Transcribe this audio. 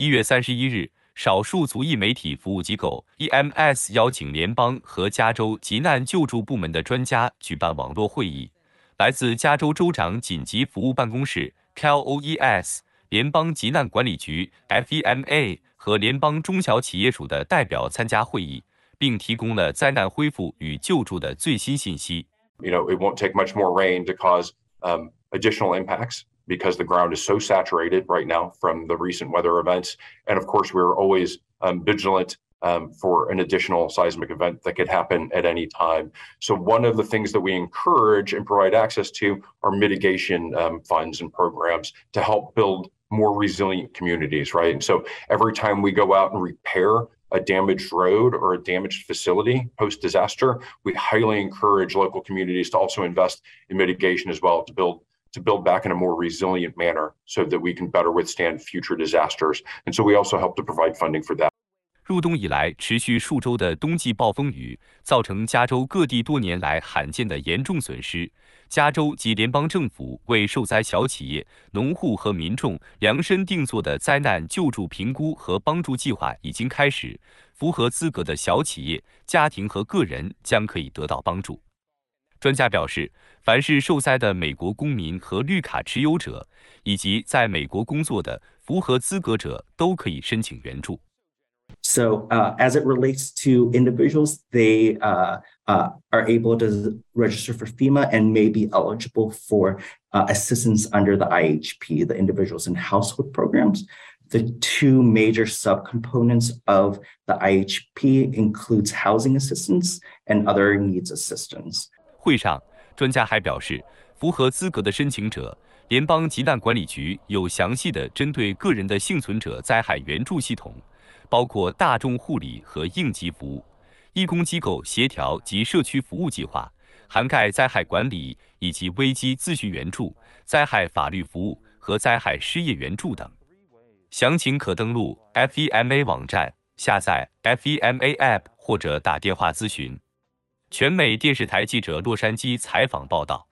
一月三十一日，少数族裔媒体服务机构 EMS 邀请联邦和加州急难救助部门的专家举办网络会议。来自加州州长紧急服务办公室 （CLOES）、联邦急难管理局 （FEMA） 和联邦中小企业署的代表参加会议，并提供了灾难恢复与救助的最新信息。You know, it won't take much more rain to cause additional impacts. Because the ground is so saturated right now from the recent weather events. And of course, we're always um, vigilant um, for an additional seismic event that could happen at any time. So, one of the things that we encourage and provide access to are mitigation um, funds and programs to help build more resilient communities, right? And so, every time we go out and repair a damaged road or a damaged facility post disaster, we highly encourage local communities to also invest in mitigation as well to build to build back in a more resilient manner so that we can better withstand future disasters. And so we also help to provide funding for that. 入冬以来，持续数周的冬季暴风雨造成加州各地多年来罕见的严重损失。加州及联邦政府为受灾小企业、农户和民众量身定做的灾难救助评估和帮助计划已经开始，符合资格的小企业、家庭和个人将可以得到帮助。专家表示，凡是受灾的美国公民和绿卡持有者，以及在美国工作的符合资格者都可以申请援助。So, uh, as it relates to individuals, they uh, uh, are able to register for FEMA and may be eligible for uh, assistance under the IHP, the Individuals and Household Programs. The two major subcomponents of the IHP includes housing assistance and other needs assistance. 会上，专家还表示，符合资格的申请者，联邦急难管理局有详细的针对个人的幸存者灾害援助系统，包括大众护理和应急服务、义工机构协调及社区服务计划，涵盖灾害管理以及危机咨询援助、灾害法律服务和灾害失业援助等。详情可登录 FEMA 网站，下载 FEMA App 或者打电话咨询。全美电视台记者洛杉矶采访报道。